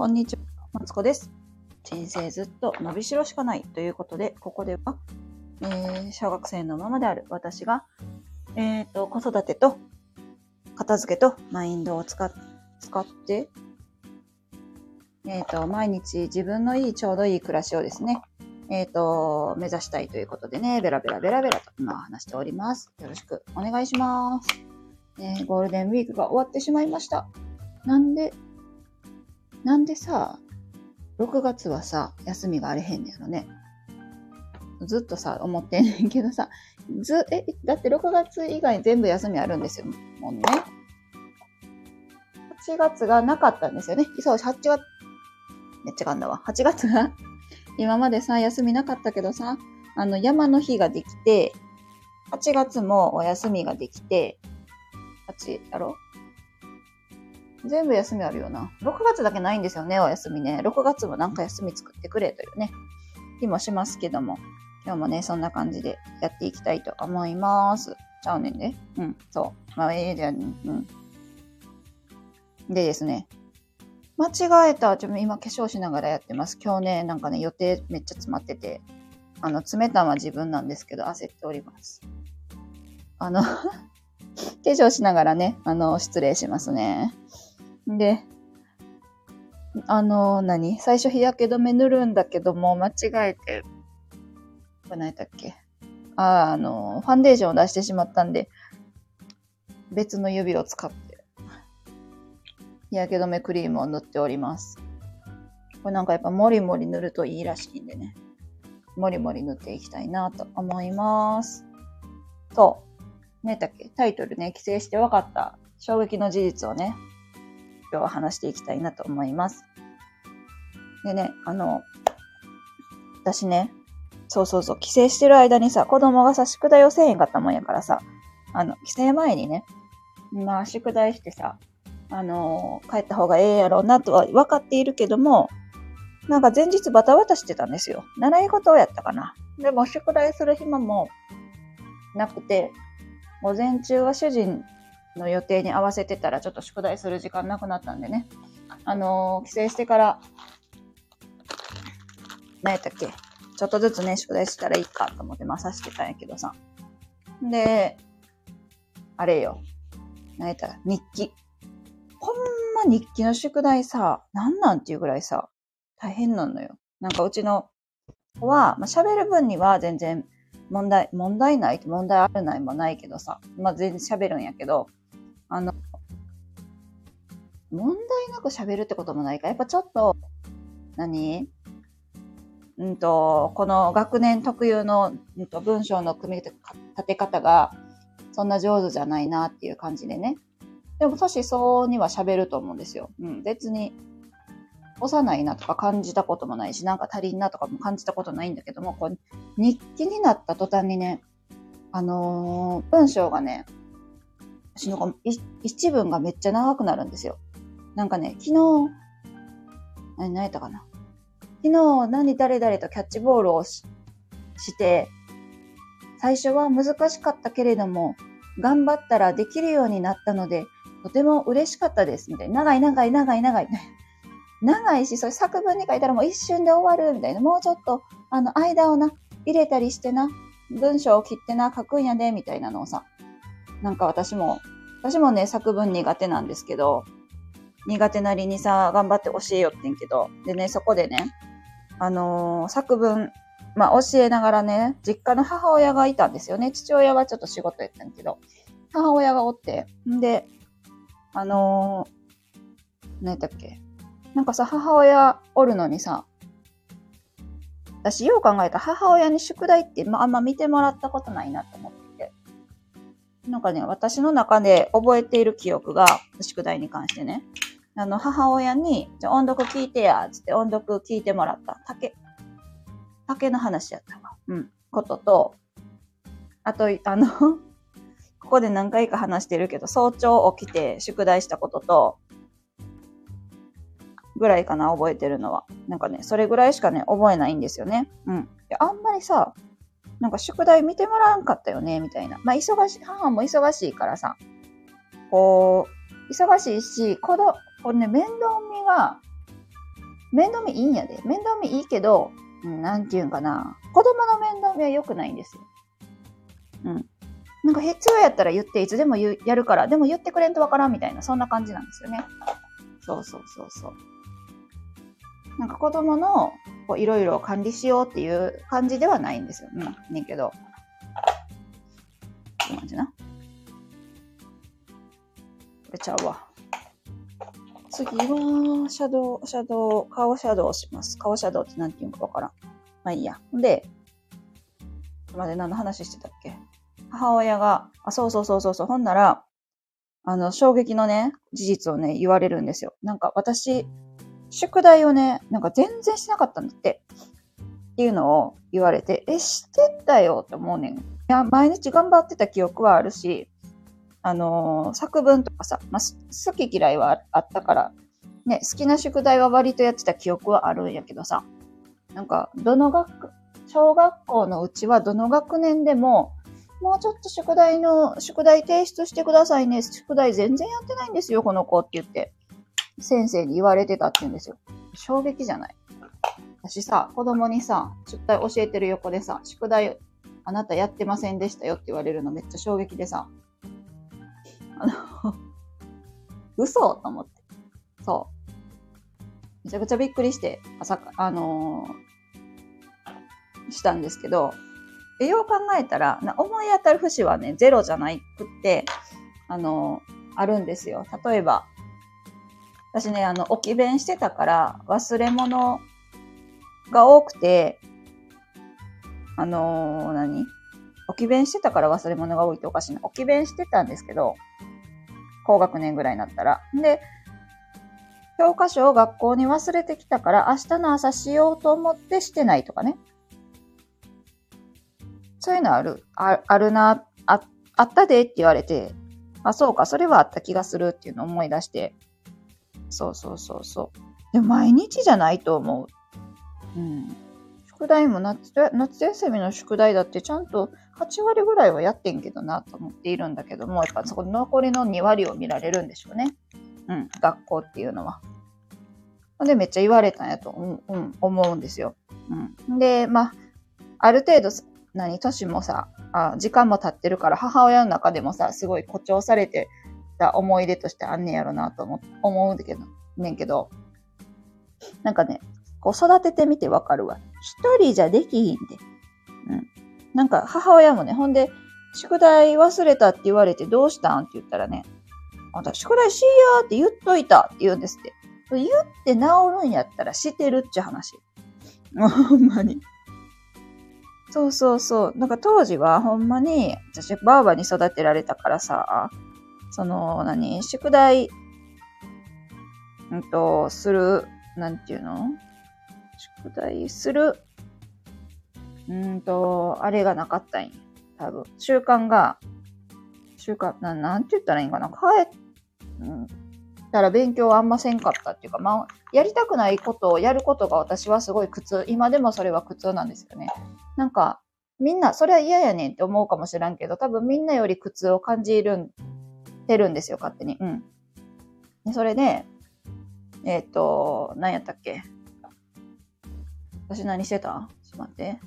こんにちは、マツコです。人生ずっと伸びしろしかないということで、ここでは、えー小学生のままである私が、えっ、と、子育てと、片付けと、マインドを使っ使って、えっ、と、毎日自分のいい、ちょうどいい暮らしをですね、えっ、と、目指したいということでね、ベラベラベラベラと今話しております。よろしくお願いします。えゴールデンウィークが終わってしまいました。なんで、なんでさ、6月はさ、休みがあれへんねやろね。ずっとさ、思ってんねんけどさ、ず、え、だって6月以外全部休みあるんですよ、もんね。8月がなかったんですよね。そう、8月、めっちゃんだわ。8月が、今までさ、休みなかったけどさ、あの、山の日ができて、8月もお休みができて、8やろ全部休みあるよな。6月だけないんですよね、お休みね。6月もなんか休み作ってくれというね、気もしますけども。今日もね、そんな感じでやっていきたいと思います。ちゃうねんで。うん、そう。まあ、ええじゃん。うん。でですね。間違えた。ちょ今化粧しながらやってます。今日ね、なんかね、予定めっちゃ詰まってて、あの、詰めたのは自分なんですけど、焦っております。あの、化粧しながらね、あの、失礼しますね。で、あの、何？最初日焼け止め塗るんだけども、間違えて、これ何やっけ？ああの、ファンデーションを出してしまったんで、別の指を使って、日焼け止めクリームを塗っております。これなんかやっぱもりもり塗るといいらしいんでね、もりもり塗っていきたいなと思います。と、ねだっけ？タイトルね、規制して分かった。衝撃の事実をね、今日は話していきたいなと思います。でね、あの、私ね、そうそうそう、帰省してる間にさ、子供がさ、宿題をせえへんかったもんやからさ、あの、帰省前にね、まあ、宿題してさ、あの帰った方がええやろうなとは分かっているけども、なんか前日バタバタしてたんですよ。習い事をやったかな。でも、宿題する暇もなくて、午前中は主人の予定に合わせてたらちょっと宿題する時間なくなったんでね。あのー帰省してから、何やったっけ？ちょっとずつね、宿題したらいいかと思ってまさしてたんやけどさ。で、あれよ。何やった？日記。ほんま日記の宿題さ、なんなんっていうぐらいさ、大変なのよ。なんかうちの子は、まあ、喋る分には全然問題、問題ない問題あるないもないけどさ、まあ全然喋るんやけど、あの、問題なく喋るってこともないか、やっぱちょっと、何？うんと、この学年特有の、うんと、文章の組み立て方が、そんな上手じゃないなっていう感じでね。でも、年相応には喋ると思うんですよ。うん、別に、幼いなとか感じたこともないし、なんか足りんなとかも感じたことないんだけども、こう、日記になった途端にね、あのー文章がね、私の一文がめっちゃ長くなるんですよ。なんかね、昨日、何、何やったかな。昨日、何誰々とキャッチボールをしして、最初は難しかったけれども、頑張ったらできるようになったので、とても嬉しかったです。みたいな。長い長い長い長い。長いし、それ作文に書いたらもう一瞬で終わるみたいな。もうちょっと、あの、間をな、入れたりしてな、文章を切ってな、書くんやで、みたいなのをさ、なんか私も、私もね、作文苦手なんですけど、苦手なりにさ、頑張って教えよってんけど、でね、そこでね、あのー作文、まあ教えながらね、実家の母親がいたんですよね。父親はちょっと仕事やったんけど、母親がおって、んで、あのー、何やったっけなんかさ、母親おるのにさ、私よう考えた母親に宿題って、まあ、あんま見てもらったことないなと思って。なんかね、私の中で覚えている記憶が、宿題に関してね。あの、母親に、じゃあ音読聞いてや、つって音読聞いてもらった。竹。竹の話やったわ。うん。ことと、あと、あの、ここで何回か話してるけど、早朝起きて宿題したことと、ぐらいかな、覚えてるのは。なんかね、それぐらいしかね、覚えないんですよね。うん。あんまりさ、なんか宿題見てもらわんかったよね、みたいな。まあ、忙しい、母も忙しいからさ、こう、忙しいし、子供、これね、面倒見が面倒見いいんやで。面倒見いいけど、うん、なんていうんかな。子供の面倒見は良くないんですよ。うん。なんか必要やったら言っていつでもやるから、でも言ってくれんとわからんみたいな、そんな感じなんですよね。そうそうそうそう。なんか子供のいろいろ管理しようっていう感じではないんですよ。うん、ねんけど。こんな感じな。これちゃうわ。次は、シャドウ、シャドウ、顔シャドウします。顔シャドウって何て言うかわからん。まあいいや。で、まで何の話してたっけ？母親が、あ、そうそうそうそうそう、ほんなら、あの、衝撃のね、事実をね、言われるんですよ。なんか私、宿題をね、なんか全然しなかったんだって。っていうのを言われて、え、してたよって思うねん。いや、毎日頑張ってた記憶はあるし、あのー、作文とかさ、まあ、好き嫌いはあったから、ね、好きな宿題は割とやってた記憶はあるんやけどさ、なんか、どの学、小学校のうちはどの学年でも、もうちょっと宿題の、宿題提出してくださいね。宿題全然やってないんですよ、この子って言って、先生に言われてたって言うんですよ。衝撃じゃない？私さ、子供にさ、宿題教えてる横でさ、宿題あなたやってませんでしたよって言われるのめっちゃ衝撃でさ、あの 嘘と思って。そう。めちゃくちゃびっくりして、朝、あのー、したんですけど、よう考えたら、思い当たる節はね、ゼロじゃないくって、あのー、あるんですよ。例えば、私ね、あの、置き弁してたから、忘れ物が多くて、あのー、何？置き弁してたから忘れ物が多いっておかしいな。置き弁してたんですけど、高学年ぐらいになったら。で、教科書を学校に忘れてきたから明日の朝しようと思ってしてないとかね。そういうのある、ああるな、あ、あったでって言われて、あ、そうか、それはあった気がするっていうのを思い出して。そうそうそうそう。で毎日じゃないと思う。うん。宿題も夏夏休みの宿題だってちゃんと8割ぐらいはやってんけどなと思っているんだけども、やっぱそこ残りの2割を見られるんでしょうね。うん、学校っていうのは。で、めっちゃ言われたんやと、うん、思うんですよ。うん。で、まあ、ある程度、何、年もさあ、時間も経ってるから、母親の中でもさ、すごい誇張されてた思い出としてあんねやろなと思うんだけど、ねんけど、なんかね、こう育ててみてわかるわ。一人じゃできひんで。うん。なんか母親もね、ほんで、宿題忘れたって言われてどうしたんって言ったらね、あんた宿題しやーって言っといたって言うんですって。言って治るんやったらしてるっちゅう話。ほんまに。そうそうそう。なんか当時はほんまに、私ばあばに育てられたからさ、その、何？宿題、うんと、する、なんていうの？宿題する、うんと、あれがなかったんや。多分。習慣が、習慣、ななんて言ったらいいんかな？帰ったら勉強あんませんかったっていうか、まあ、やりたくないことをやることが私はすごい苦痛。今でもそれは苦痛なんですよね。なんか、みんな、それは嫌やねんって思うかもしらんけど、多分みんなより苦痛を感じるん、てるんですよ、勝手に。うん。でそれで、えっ、ー、と、何やったっけ？私何してた？ちょっと待って。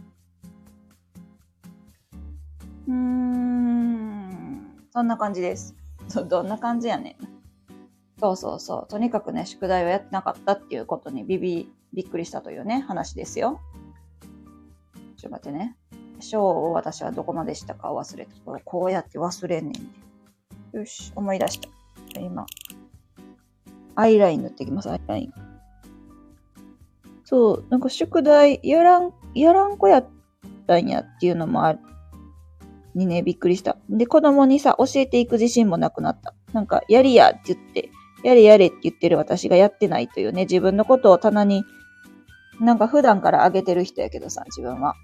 うーん。そんな感じです。どんな感じやねん。そうそうそう。とにかくね、宿題をやってなかったっていうことにビビ、びっくりしたというね、話ですよ。ちょっと待ってね。章を私はどこまでしたか忘れた。こうやって忘れんねん。よし、思い出した。今、アイライン塗っていきます、アイライン。そう、なんか宿題やらん、やらん子やったんやっていうのもある。にね、びっくりした。で、子供にさ、教えていく自信もなくなった。なんか、やりやって言って、やれやれって言ってる私がやってないというね、自分のことを棚に、なんか普段からあげてる人やけどさ、自分は。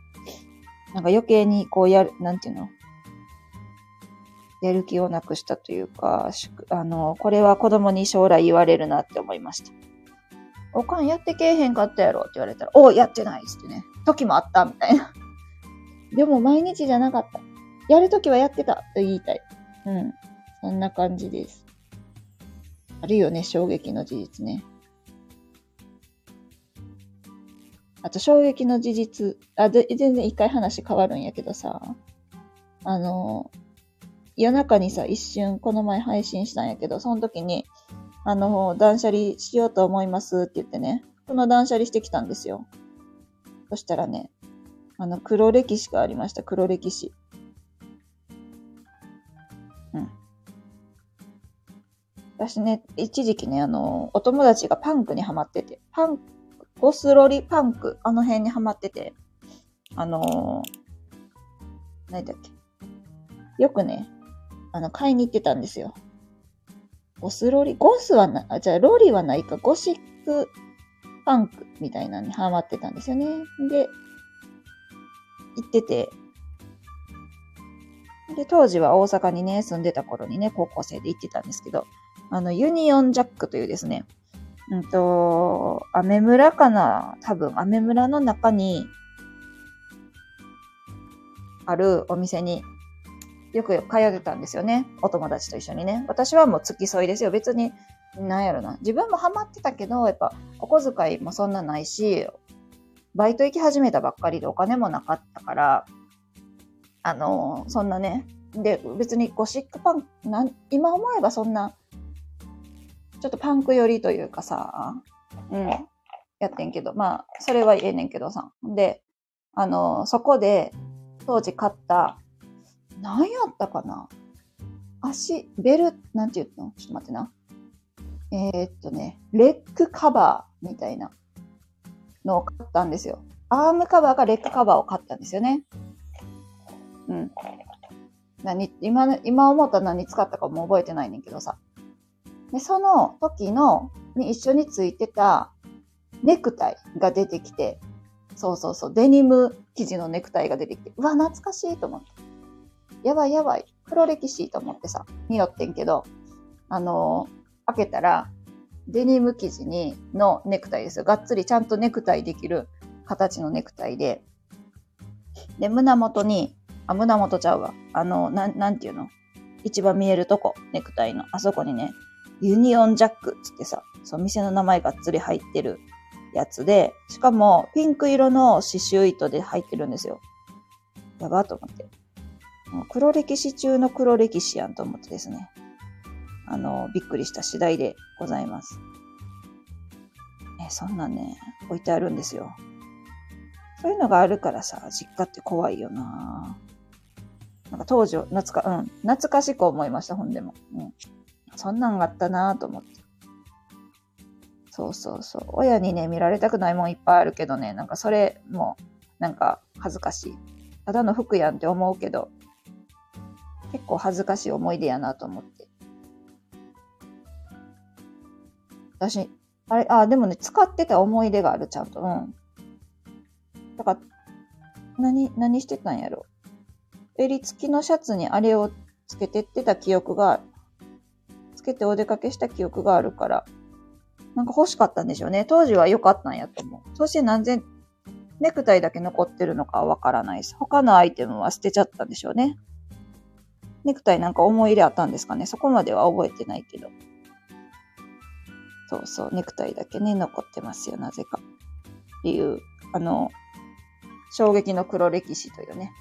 なんか余計にこうやる、なんていうの？やる気をなくしたというか、あの、これは子供に将来言われるなって思いました。おかんやってけえへんかったやろって言われたら、おやってないっってね。時もあったみたいな。でも毎日じゃなかった。やるときはやってたと言いたい。うん。そんな感じです。あるよね、衝撃の事実ね。あと衝撃の事実、あ、で全然一回話変わるんやけどさ、あの、夜中にさ、一瞬この前配信したんやけど、その時に、あの、断捨離しようと思いますって言ってね、この断捨離してきたんですよ。そしたらね、あの、黒歴史がありました、黒歴史。うん。私ね、一時期ね、あの、お友達がパンクにハマってて、パン、ゴスロリパンク、あの辺にハマってて、あの何だっけ。よくね、あの、買いに行ってたんですよ。ゴスロリ、ゴスはな、あ、じゃあロリはないか、ゴシックパンクみたいなのにハマってたんですよね。で、行ってて、で、当時は大阪にね、住んでた頃にね、高校生で行ってたんですけど、あの、ユニオンジャックというですね、うんと、アメ村かな？多分、アメ村の中に、あるお店によく通ってたんですよね。お友達と一緒にね。私はもう付き添いですよ。別に、なんやろな。自分もハマってたけど、やっぱお小遣いもそんなないし、バイト行き始めたばっかりでお金もなかったから、あのー、そんなね。で、別にゴシックパン、なん今思えばそんな、ちょっとパンク寄りというかさ、うん、やってんけど、まあ、それは言えねんけどさ。で、あのー、そこで、当時買った何やったかな？足、ベル、なんて言うの？ちょっと待ってな。えー、っとね、レッグカバーみたいなのを買ったんですよ。アームカバーかレッグカバーを買ったんですよね。うん。何、今、今思ったら何使ったかも覚えてないねんけどさ。で、その時の、に一緒についてたネクタイが出てきて、そうそうそう、デニム生地のネクタイが出てきて、うわ、懐かしいと思って。やばいやばい、黒歴史と思ってさ、見よってんけど、あのー、開けたら、デニム生地に、のネクタイですよ。がっつりちゃんとネクタイできる形のネクタイで、で、胸元に、あ、胸元ちゃうわ。あの、なん、なんていうの？一番見えるとこ、ネクタイの。あそこにね、ユニオンジャックつってさ、そう、店の名前がっつり入ってるやつで、しかも、ピンク色の刺繍糸で入ってるんですよ。やばと思って。黒歴史中の黒歴史やんと思ってですね。あの、びっくりした次第でございます。え、そんなね、置いてあるんですよ。そういうのがあるからさ、実家って怖いよななんか当時、懐か、うん、懐かしく思いました、本でも。うん。そんなんがあったなと思って。そうそうそう。親にね、見られたくないもんいっぱいあるけどね、なんかそれも、なんか恥ずかしい。ただの服やんって思うけど、結構恥ずかしい思い出やなと思って。私、あれ、あ、でもね、使ってた思い出がある、ちゃんと。うん。だから、何、何してたんやろ。襟付きのシャツにあれをつけてってた記憶が、つけてお出かけした記憶があるから、なんか欲しかったんでしょうね。当時は良かったんやと思う。そして何千、ネクタイだけ残ってるのかはわからないです。他のアイテムは捨てちゃったんでしょうね。ネクタイなんか思い入れあったんですかね？そこまでは覚えてないけど。そうそう、ネクタイだけね、残ってますよ、なぜか。っていう、あの、衝撃の黒歴史というね、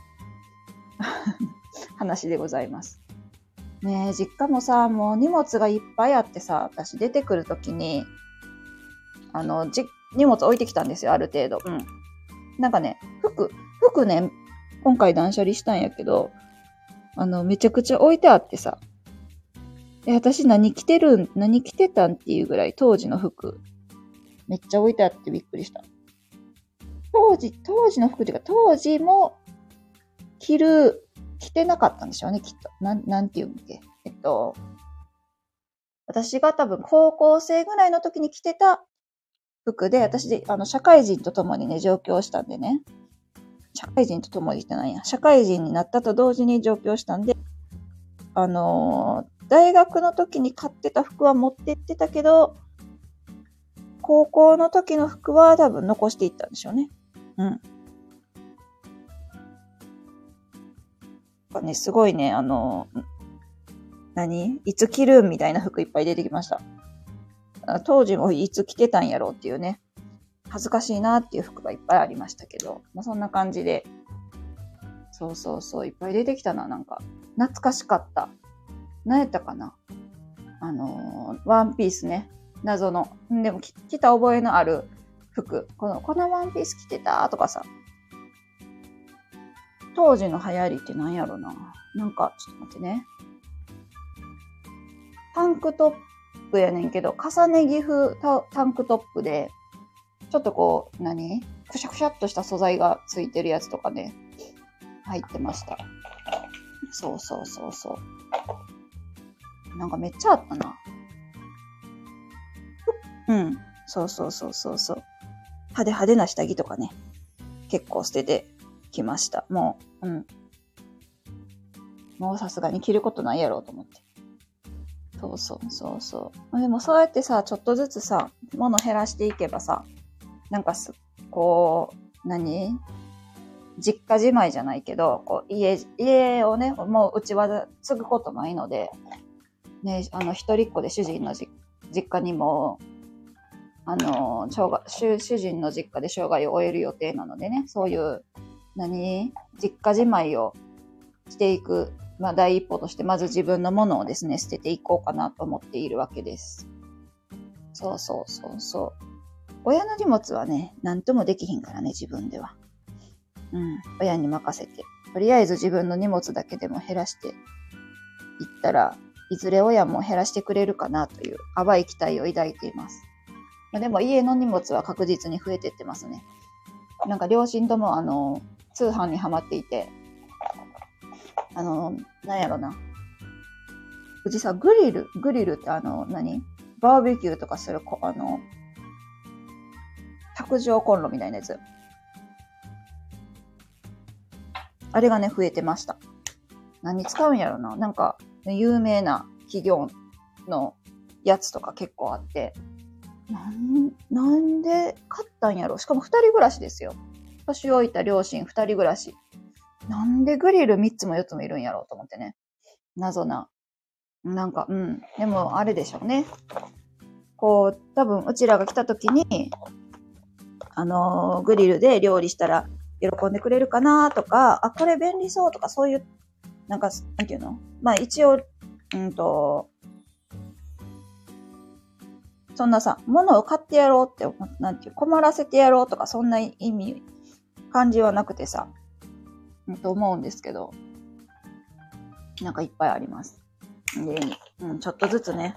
話でございます。ねえ、実家もさ、もう荷物がいっぱいあってさ、私出てくるときに、あの、じ、荷物置いてきたんですよ、ある程度。うん。なんかね、服、服ね、今回断捨離したんやけど、あの、めちゃくちゃ置いてあってさ。え、私何着てるん、何着てたんっていうぐらい当時の服、めっちゃ置いてあってびっくりした。当時、当時の服っていうか、当時も着る、着てなかったんでしょうね、きっと。なん、なんていうんだっけ。えっと、私が多分高校生ぐらいの時に着てた服で、私で、あの、社会人と共にね、上京したんでね。社会人と共にしてないや？社会人になったと同時に上京したんで、あのー、大学の時に買ってた服は持ってってたけど、高校の時の服は多分残していったんでしょうね。うん。かね、すごいね、あのー、何？いつ着るみたいな服いっぱい出てきました。当時もいつ着てたんやろうっていうね。恥ずかしいなっていう服がいっぱいありましたけど、まあ、そんな感じで、そうそうそう、いっぱい出てきたな、なんか。懐かしかった。何やったかなあのー、ワンピースね。謎の。でも、着た覚えのある服。この、このワンピース着てたとかさ。当時の流行りって何やろな。なんか、ちょっと待ってね。タンクトップやねんけど、重ね着風タンクトップで、ちょっとこう、何？くしゃくしゃっとした素材がついてるやつとかね、入ってました。そうそうそうそう。なんかめっちゃあったな。うん。そうそうそうそうそう。派手派手な下着とかね、結構捨ててきました。もう、うん。もうさすがに着ることないやろうと思って。そうそうそうそう。でもそうやってさ、ちょっとずつさ、物減らしていけばさ、なんかす、こう、何？実家じまいじゃないけど、こう家、家をね、もううちは継ぐことないので、ね、あの、一人っ子で主人の実家にも、あの、生涯主、主人の実家で生涯を終える予定なのでね、そういう、何？実家じまいをしていくまあ、第一歩として、まず自分のものをですね、捨てていこうかなと思っているわけです。そうそうそうそう。親の荷物はね、何ともできひんからね、自分では。うん。親に任せて。とりあえず自分の荷物だけでも減らしていったら、いずれ親も減らしてくれるかなという淡い期待を抱いています。まあ、でも家の荷物は確実に増えてってますね。なんか両親ともあの、通販にはまっていて、あの、なんやろな。うちさ、グリル、グリルってあの、何？バーベキューとかする、あの、卓上コンロみたいなやつ。あれがね、増えてました。何使うんやろな。なんか、有名な企業のやつとか結構あって、なん、なんで買ったんやろしかも二人暮らしですよ。年老いた両親二人暮らし。なんでグリル3つも4つもいるんやろうと思ってね。謎な。なんか、うん。でも、あれでしょうね。こう、多分、うちらが来た時に、あの、グリルで料理したら喜んでくれるかなとか、あ、これ便利そうとか、そういう、なんか、なんていうの？まあ一応、うんと、そんなさ、物を買ってやろうって、なんていう、困らせてやろうとか、そんな意味、感じはなくてさ、うんと思うんですけど、なんかいっぱいあります。で、うん、ちょっとずつね、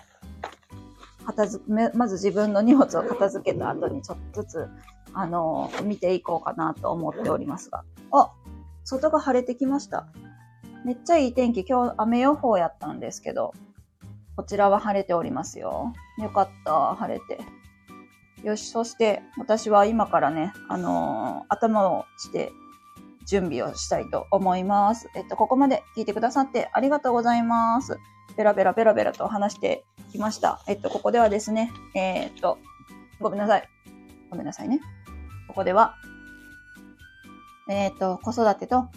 片付め、まず自分の荷物を片付けた後にちょっとずつ、あの、見ていこうかなと思っておりますが。あ、外が晴れてきました。めっちゃいい天気。今日雨予報やったんですけど、こちらは晴れておりますよ。よかった、晴れて。よし、そして私は今からね、あのー、頭をして準備をしたいと思います。えっと、ここまで聞いてくださってありがとうございます。ペラペラペラペラと話してきました。えっと、ここではですね、えー、っと、ごめんなさい。ごめんなさいね。ここでは、えー、と、子育てと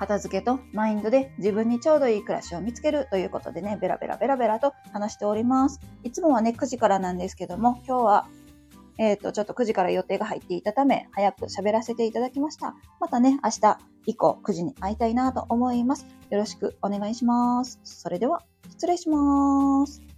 片付けとマインドで自分にちょうどいい暮らしを見つけるということでね、ベラベラベラベラと話しております。いつもはね、9時からなんですけども、今日はえっ、ー、と、ちょっと9時から予定が入っていたため、早く喋らせていただきました。またね、明日以降9時に会いたいなと思います。よろしくお願いします。それでは、失礼します。